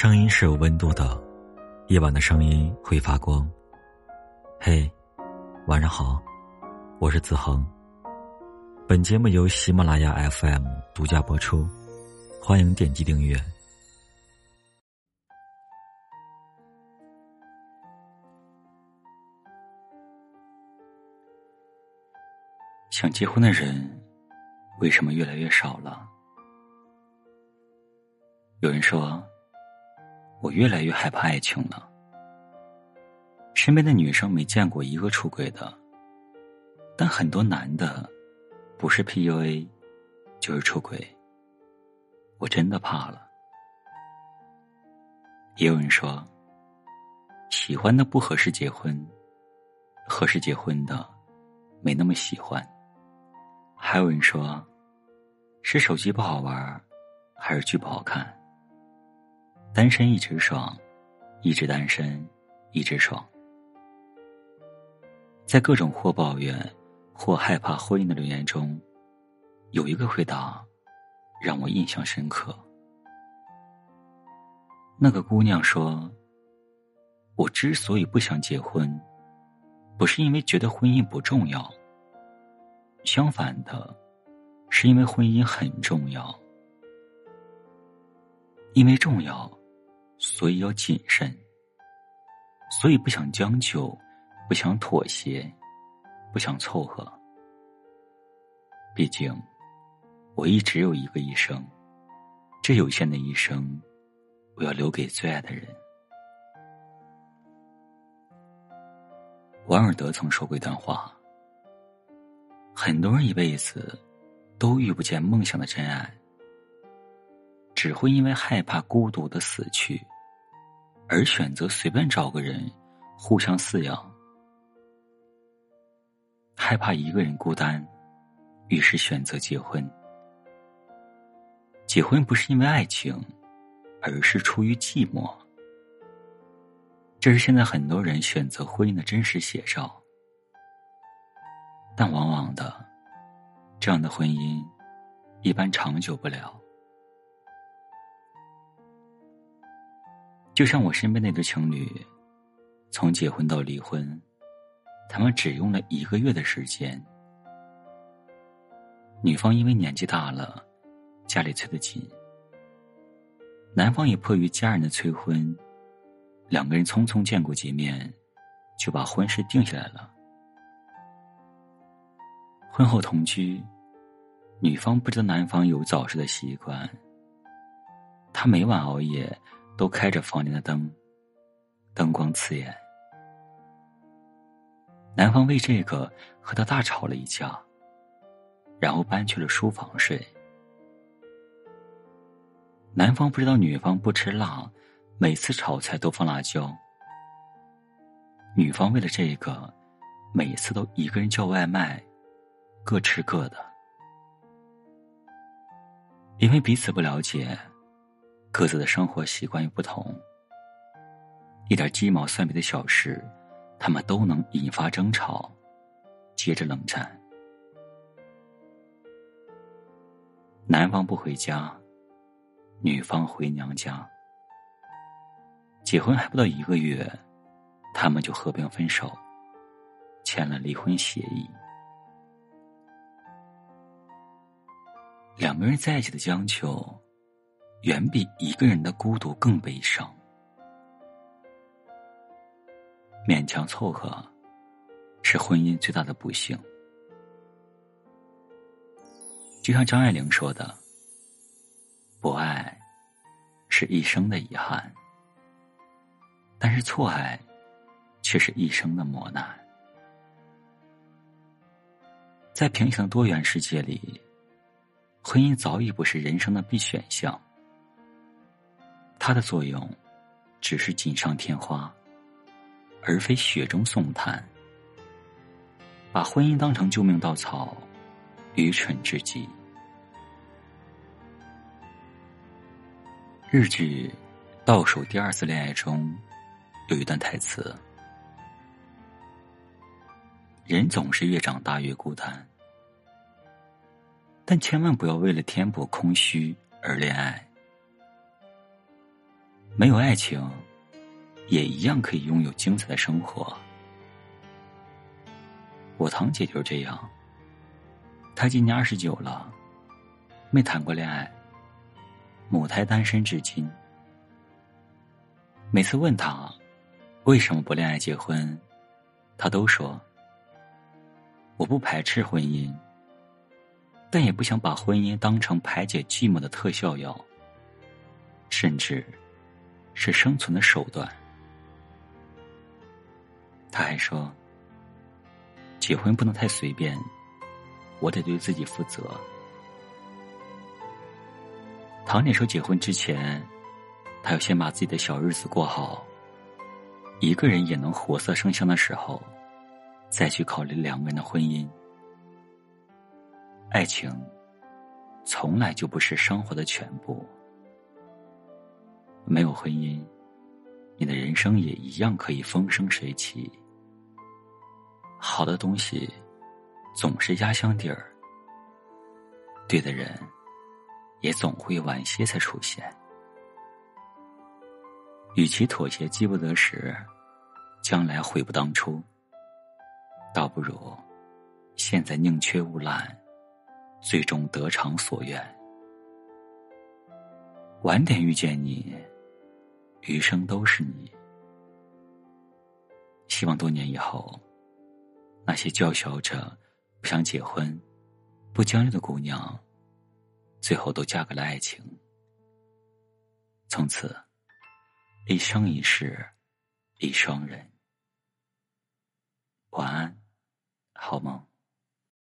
声音是有温度的，夜晚的声音会发光。嘿，晚上好，我是子恒。本节目由喜马拉雅 FM 独家播出，欢迎点击订阅。想结婚的人，为什么越来越少了？有人说，我越来越害怕爱情了。身边的女生没见过一个出轨的，但很多男的，不是 PUA，就是出轨。我真的怕了。也有人说，喜欢的不合适结婚，合适结婚的，没那么喜欢。还有人说，是手机不好玩，还是剧不好看？单身一直爽，一直单身一直爽。在各种或抱怨或害怕婚姻的留言中，有一个回答让我印象深刻。那个姑娘说：“我之所以不想结婚，不是因为觉得婚姻不重要。”相反的，是因为婚姻很重要，因为重要，所以要谨慎，所以不想将就，不想妥协，不想凑合。毕竟，我一直有一个一生，这有限的一生，我要留给最爱的人。王尔德曾说过一段话。很多人一辈子都遇不见梦想的真爱，只会因为害怕孤独的死去，而选择随便找个人互相饲养。害怕一个人孤单，于是选择结婚。结婚不是因为爱情，而是出于寂寞。这是现在很多人选择婚姻的真实写照。但往往的，这样的婚姻一般长久不了。就像我身边那对情侣，从结婚到离婚，他们只用了一个月的时间。女方因为年纪大了，家里催得紧；男方也迫于家人的催婚，两个人匆匆见过几面，就把婚事定下来了。婚后同居，女方不知道男方有早逝的习惯。他每晚熬夜，都开着房间的灯，灯光刺眼。男方为这个和他大吵了一架，然后搬去了书房睡。男方不知道女方不吃辣，每次炒菜都放辣椒。女方为了这个，每次都一个人叫外卖。各吃各的，因为彼此不了解，各自的生活习惯又不同，一点鸡毛蒜皮的小事，他们都能引发争吵，接着冷战。男方不回家，女方回娘家。结婚还不到一个月，他们就和平分手，签了离婚协议。两个人在一起的将就，远比一个人的孤独更悲伤。勉强凑合，是婚姻最大的不幸。就像张爱玲说的：“不爱，是一生的遗憾；但是错爱，却是一生的磨难。”在平行多元世界里。婚姻早已不是人生的必选项，它的作用只是锦上添花，而非雪中送炭。把婚姻当成救命稻草，愚蠢至极。日剧《倒数第二次恋爱》中有一段台词：“人总是越长大越孤单。”但千万不要为了填补空虚而恋爱。没有爱情，也一样可以拥有精彩的生活。我堂姐就是这样，她今年二十九了，没谈过恋爱，母胎单身至今。每次问她为什么不恋爱结婚，她都说：“我不排斥婚姻，但也不想把婚姻当成排解寂寞的特效药，甚至。”是生存的手段。他还说：“结婚不能太随便，我得对自己负责。”唐姐说：“结婚之前，他要先把自己的小日子过好，一个人也能活色生香的时候，再去考虑两个人的婚姻。爱情，从来就不是生活的全部。”没有婚姻，你的人生也一样可以风生水起。好的东西总是压箱底儿，对的人也总会晚些才出现。与其妥协饥不得时，将来悔不当初，倒不如现在宁缺毋滥，最终得偿所愿。晚点遇见你。余生都是你。希望多年以后，那些叫嚣着不想结婚、不将就的姑娘，最后都嫁给了爱情，从此一生一世一双人。晚安，好梦。